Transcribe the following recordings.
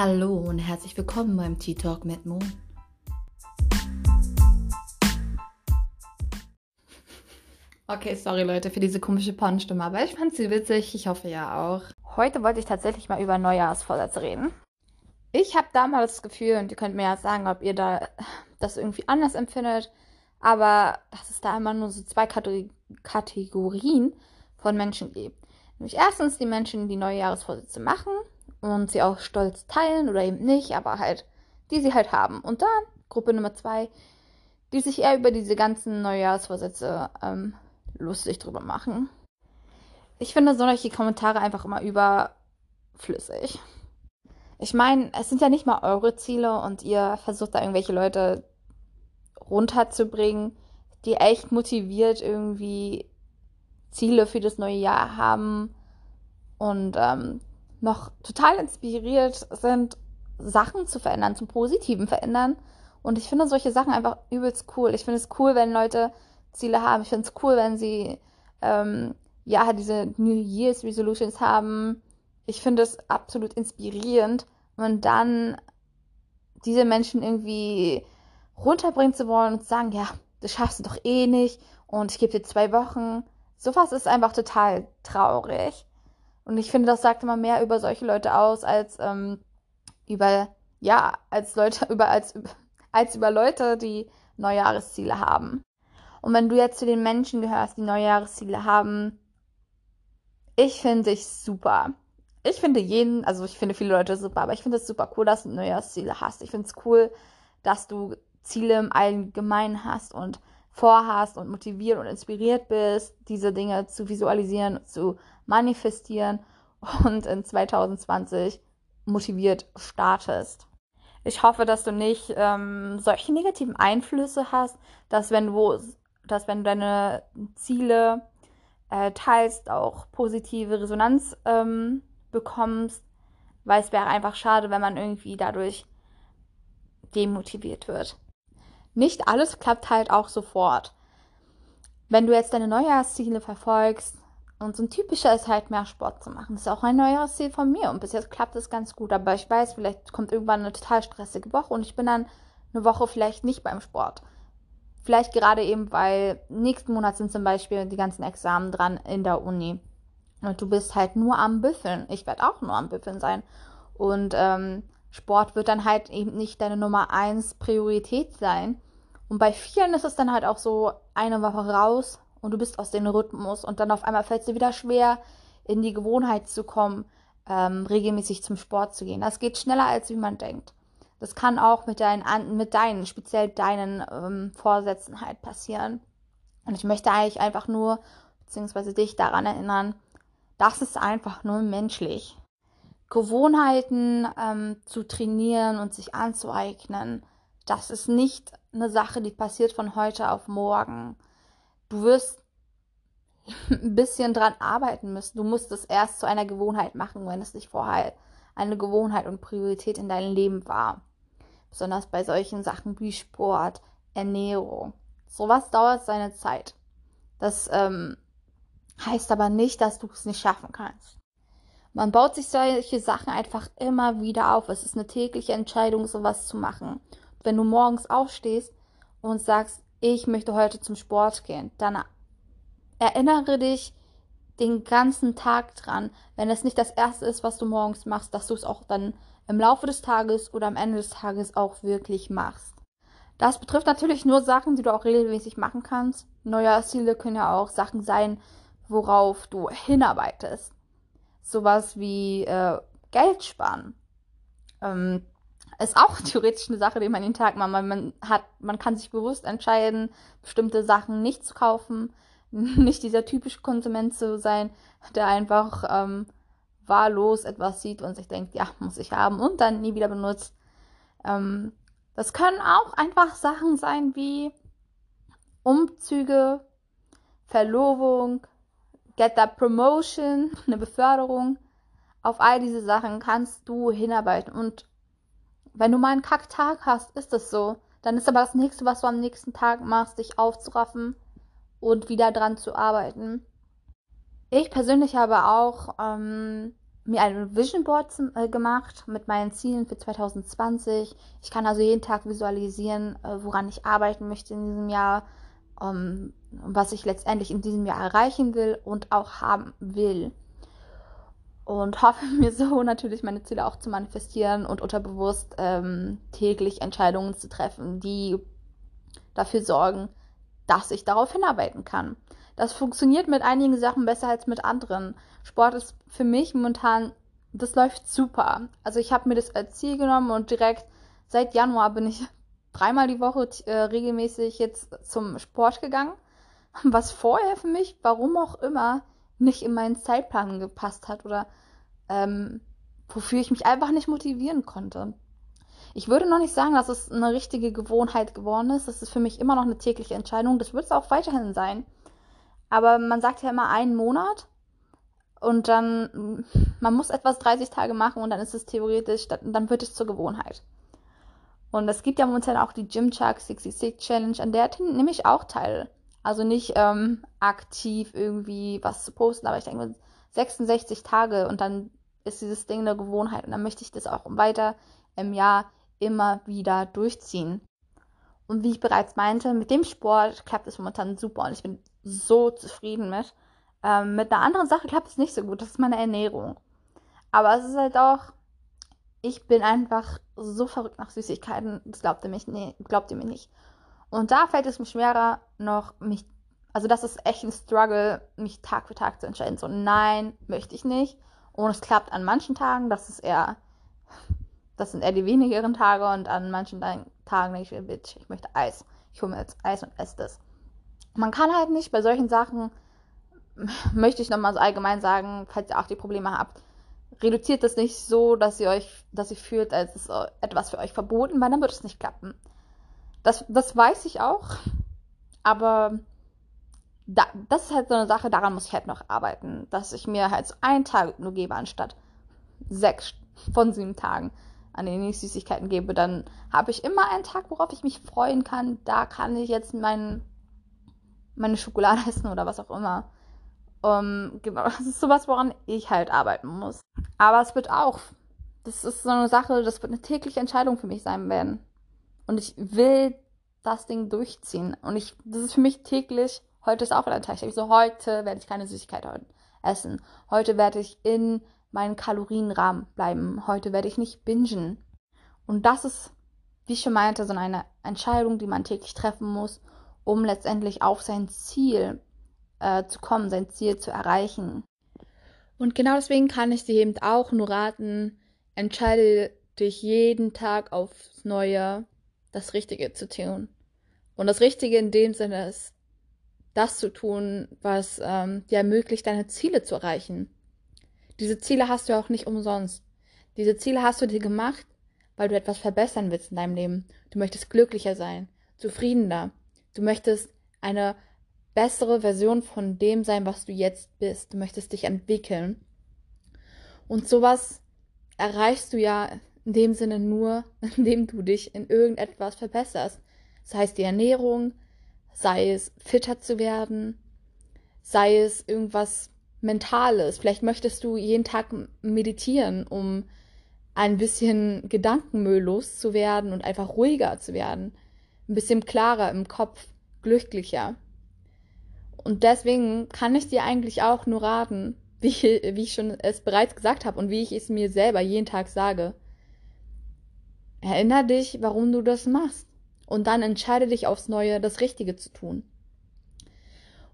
Hallo und herzlich willkommen beim Tea Talk mit Mo. Okay, sorry Leute für diese komische Pornstimme, aber ich fand sie witzig. Ich hoffe ja auch. Heute wollte ich tatsächlich mal über Neujahrsvorsätze reden. Ich habe damals das Gefühl, und ihr könnt mir ja sagen, ob ihr da das irgendwie anders empfindet, aber dass es da immer nur so zwei Kategorien von Menschen gibt. Nämlich erstens die Menschen, die Neujahrsvorsätze machen und sie auch stolz teilen oder eben nicht, aber halt, die sie halt haben. Und dann Gruppe Nummer zwei, die sich eher über diese ganzen Neujahrsvorsätze ähm, lustig drüber machen. Ich finde solche Kommentare einfach immer überflüssig. Ich meine, es sind ja nicht mal eure Ziele und ihr versucht da irgendwelche Leute runterzubringen, die echt motiviert irgendwie Ziele für das neue Jahr haben und ähm, noch total inspiriert sind, Sachen zu verändern, zum Positiven verändern. Und ich finde solche Sachen einfach übelst cool. Ich finde es cool, wenn Leute Ziele haben. Ich finde es cool, wenn sie ähm, ja diese New Year's Resolutions haben. Ich finde es absolut inspirierend, und dann diese Menschen irgendwie runterbringen zu wollen und zu sagen, ja, das schaffst du doch eh nicht und ich gebe dir zwei Wochen. Sowas ist einfach total traurig. Und ich finde, das sagt immer mehr über solche Leute aus, als ähm, über, ja, als Leute, über, als, als über Leute, die Neujahresziele haben. Und wenn du jetzt zu den Menschen gehörst, die Neujahresziele haben, ich finde dich super. Ich finde jeden, also ich finde viele Leute super, aber ich finde es super cool, dass du Neujahrsziele hast. Ich finde es cool, dass du Ziele im Allgemeinen hast und vorhast und motiviert und inspiriert bist, diese Dinge zu visualisieren, zu manifestieren und in 2020 motiviert startest. Ich hoffe, dass du nicht ähm, solche negativen Einflüsse hast, dass wenn du, dass wenn du deine Ziele äh, teilst, auch positive Resonanz ähm, bekommst, weil es wäre einfach schade, wenn man irgendwie dadurch demotiviert wird. Nicht alles klappt halt auch sofort. Wenn du jetzt deine Neujahrsziele verfolgst, und so ein typischer ist halt mehr Sport zu machen. Das ist auch ein Neujahrsziel von mir und bis jetzt klappt es ganz gut. Aber ich weiß, vielleicht kommt irgendwann eine total stressige Woche und ich bin dann eine Woche vielleicht nicht beim Sport. Vielleicht gerade eben, weil nächsten Monat sind zum Beispiel die ganzen Examen dran in der Uni. Und du bist halt nur am Büffeln. Ich werde auch nur am Büffeln sein. Und ähm, Sport wird dann halt eben nicht deine Nummer eins Priorität sein. Und bei vielen ist es dann halt auch so eine Woche raus und du bist aus dem Rhythmus und dann auf einmal fällt es dir wieder schwer, in die Gewohnheit zu kommen, ähm, regelmäßig zum Sport zu gehen. Das geht schneller, als wie man denkt. Das kann auch mit deinen, mit deinen, speziell deinen ähm, Vorsätzen halt passieren. Und ich möchte eigentlich einfach nur, beziehungsweise dich daran erinnern, das ist einfach nur menschlich. Gewohnheiten ähm, zu trainieren und sich anzueignen, das ist nicht eine Sache, die passiert von heute auf morgen. Du wirst ein bisschen dran arbeiten müssen. Du musst es erst zu einer Gewohnheit machen, wenn es nicht vorher eine Gewohnheit und Priorität in deinem Leben war. Besonders bei solchen Sachen wie Sport, Ernährung. Sowas dauert seine Zeit. Das ähm, heißt aber nicht, dass du es nicht schaffen kannst. Man baut sich solche Sachen einfach immer wieder auf. Es ist eine tägliche Entscheidung, sowas zu machen. Wenn du morgens aufstehst und sagst, ich möchte heute zum Sport gehen, dann erinnere dich den ganzen Tag dran, wenn es nicht das erste ist, was du morgens machst, dass du es auch dann im Laufe des Tages oder am Ende des Tages auch wirklich machst. Das betrifft natürlich nur Sachen, die du auch regelmäßig machen kannst. Neujahrsziele können ja auch Sachen sein, worauf du hinarbeitest. Sowas wie äh, Geld sparen. Ähm, ist auch theoretisch eine Sache, die man jeden Tag macht. Man hat, man kann sich bewusst entscheiden, bestimmte Sachen nicht zu kaufen, nicht dieser typische Konsument zu sein, der einfach ähm, wahllos etwas sieht und sich denkt, ja, muss ich haben und dann nie wieder benutzt. Ähm, das können auch einfach Sachen sein wie Umzüge, Verlobung, Get that Promotion, eine Beförderung. Auf all diese Sachen kannst du hinarbeiten. Und wenn du mal einen Kacktag hast, ist es so. Dann ist aber das nächste, was du am nächsten Tag machst, dich aufzuraffen und wieder dran zu arbeiten. Ich persönlich habe auch ähm, mir ein Vision Board äh, gemacht mit meinen Zielen für 2020. Ich kann also jeden Tag visualisieren, äh, woran ich arbeiten möchte in diesem Jahr, um, was ich letztendlich in diesem Jahr erreichen will und auch haben will. Und hoffe mir so natürlich meine Ziele auch zu manifestieren und unterbewusst ähm, täglich Entscheidungen zu treffen, die dafür sorgen, dass ich darauf hinarbeiten kann. Das funktioniert mit einigen Sachen besser als mit anderen. Sport ist für mich momentan, das läuft super. Also ich habe mir das als Ziel genommen und direkt seit Januar bin ich dreimal die Woche äh, regelmäßig jetzt zum Sport gegangen, was vorher für mich, warum auch immer, nicht in meinen Zeitplan gepasst hat oder ähm, wofür ich mich einfach nicht motivieren konnte. Ich würde noch nicht sagen, dass es eine richtige Gewohnheit geworden ist. Das ist für mich immer noch eine tägliche Entscheidung. Das wird es auch weiterhin sein. Aber man sagt ja immer einen Monat und dann, man muss etwas 30 Tage machen und dann ist es theoretisch, dann wird es zur Gewohnheit. Und es gibt ja momentan auch die Gymchuck 66 Challenge, an der nehme ich auch teil. Also nicht ähm, aktiv irgendwie was zu posten, aber ich denke 66 Tage und dann ist dieses Ding eine Gewohnheit und dann möchte ich das auch weiter im Jahr immer wieder durchziehen. Und wie ich bereits meinte, mit dem Sport klappt es momentan super und ich bin so zufrieden mit. Ähm, mit einer anderen Sache klappt es nicht so gut. Das ist meine Ernährung. Aber es ist halt auch, ich bin einfach so verrückt nach Süßigkeiten. Das glaubt ihr, mich, nee, glaubt ihr mir nicht. Und da fällt es mir schwerer, noch mich, also das ist echt ein Struggle, mich Tag für Tag zu entscheiden. So, nein, möchte ich nicht. Und es klappt an manchen Tagen, das ist eher, das sind eher die wenigeren Tage. Und an manchen Tagen denke ich, Bitch, ich möchte Eis. Ich hole mir jetzt Eis und esse das. Man kann halt nicht bei solchen Sachen möchte ich nochmal so allgemein sagen, falls ihr auch die Probleme habt, reduziert das nicht so, dass ihr euch, dass ihr fühlt, als ist etwas für euch verboten, weil dann wird es nicht klappen. Das, das weiß ich auch, aber da, das ist halt so eine Sache, daran muss ich halt noch arbeiten, dass ich mir halt so einen Tag nur gebe, anstatt sechs von sieben Tagen, an denen ich Süßigkeiten gebe. Dann habe ich immer einen Tag, worauf ich mich freuen kann. Da kann ich jetzt mein, meine Schokolade essen oder was auch immer. Um, genau, das ist sowas, woran ich halt arbeiten muss. Aber es wird auch, das ist so eine Sache, das wird eine tägliche Entscheidung für mich sein werden. Und ich will das Ding durchziehen. Und ich, das ist für mich täglich, heute ist auch wieder ein Tag. Ich so, heute werde ich keine Süßigkeit essen. Heute werde ich in meinen Kalorienrahmen bleiben. Heute werde ich nicht bingen. Und das ist, wie ich schon meinte, so eine Entscheidung, die man täglich treffen muss, um letztendlich auf sein Ziel äh, zu kommen, sein Ziel zu erreichen. Und genau deswegen kann ich dir eben auch nur raten, entscheide dich jeden Tag aufs Neue, das Richtige zu tun. Und das Richtige in dem Sinne ist, das zu tun, was ähm, dir ermöglicht, deine Ziele zu erreichen. Diese Ziele hast du auch nicht umsonst. Diese Ziele hast du dir gemacht, weil du etwas verbessern willst in deinem Leben. Du möchtest glücklicher sein, zufriedener. Du möchtest eine bessere Version von dem sein, was du jetzt bist. Du möchtest dich entwickeln. Und sowas erreichst du ja in dem Sinne nur, indem du dich in irgendetwas verbesserst. Sei es die Ernährung, sei es fitter zu werden, sei es irgendwas Mentales. Vielleicht möchtest du jeden Tag meditieren, um ein bisschen Gedankenmüll loszuwerden und einfach ruhiger zu werden. Ein bisschen klarer im Kopf, glücklicher. Und deswegen kann ich dir eigentlich auch nur raten, wie, wie ich schon es bereits gesagt habe und wie ich es mir selber jeden Tag sage. Erinner dich, warum du das machst. Und dann entscheide dich aufs Neue, das Richtige zu tun.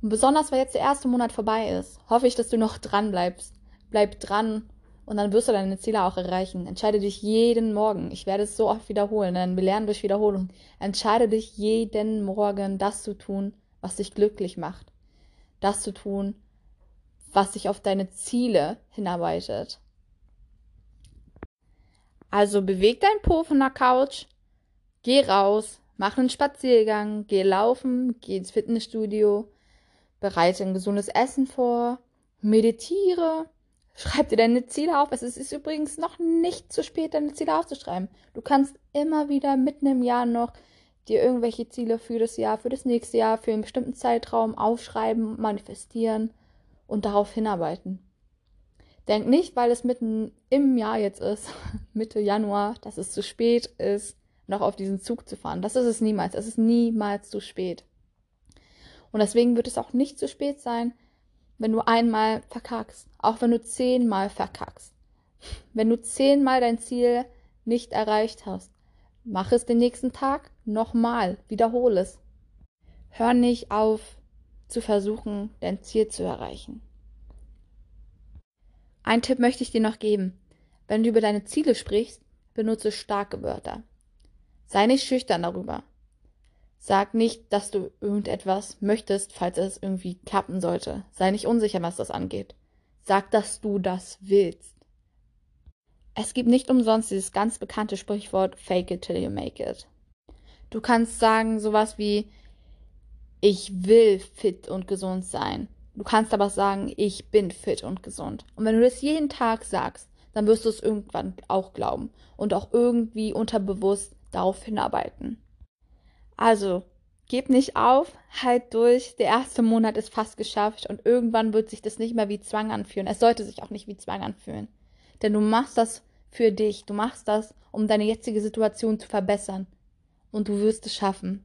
Und besonders, weil jetzt der erste Monat vorbei ist, hoffe ich, dass du noch dran bleibst. Bleib dran und dann wirst du deine Ziele auch erreichen. Entscheide dich jeden Morgen. Ich werde es so oft wiederholen, denn wir lernen durch Wiederholung. Entscheide dich jeden Morgen, das zu tun, was dich glücklich macht das zu tun, was sich auf deine Ziele hinarbeitet. Also beweg dein Po von der Couch, geh raus, mach einen Spaziergang, geh laufen, geh ins Fitnessstudio, bereite ein gesundes Essen vor, meditiere, schreib dir deine Ziele auf. Es ist übrigens noch nicht zu spät, deine Ziele aufzuschreiben. Du kannst immer wieder mitten im Jahr noch dir irgendwelche Ziele für das Jahr, für das nächste Jahr, für einen bestimmten Zeitraum aufschreiben, manifestieren und darauf hinarbeiten. Denk nicht, weil es mitten im Jahr jetzt ist, Mitte Januar, dass es zu spät ist, noch auf diesen Zug zu fahren. Das ist es niemals. Es ist niemals zu spät. Und deswegen wird es auch nicht zu spät sein, wenn du einmal verkackst. Auch wenn du zehnmal verkackst. Wenn du zehnmal dein Ziel nicht erreicht hast, mach es den nächsten Tag nochmal. Wiederhole es. Hör nicht auf zu versuchen, dein Ziel zu erreichen. Ein Tipp möchte ich dir noch geben. Wenn du über deine Ziele sprichst, benutze starke Wörter. Sei nicht schüchtern darüber. Sag nicht, dass du irgendetwas möchtest, falls es irgendwie klappen sollte. Sei nicht unsicher, was das angeht. Sag, dass du das willst. Es gibt nicht umsonst dieses ganz bekannte Sprichwort Fake it till you make it. Du kannst sagen sowas wie ich will fit und gesund sein. Du kannst aber sagen, ich bin fit und gesund. Und wenn du das jeden Tag sagst, dann wirst du es irgendwann auch glauben und auch irgendwie unterbewusst darauf hinarbeiten. Also, gib nicht auf, halt durch. Der erste Monat ist fast geschafft und irgendwann wird sich das nicht mehr wie Zwang anfühlen. Es sollte sich auch nicht wie Zwang anfühlen. Denn du machst das für dich. Du machst das, um deine jetzige Situation zu verbessern. Und du wirst es schaffen.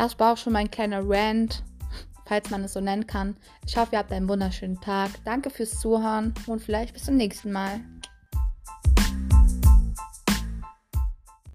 Das war auch schon mein kleiner Rant, falls man es so nennen kann. Ich hoffe, ihr habt einen wunderschönen Tag. Danke fürs Zuhören und vielleicht bis zum nächsten Mal.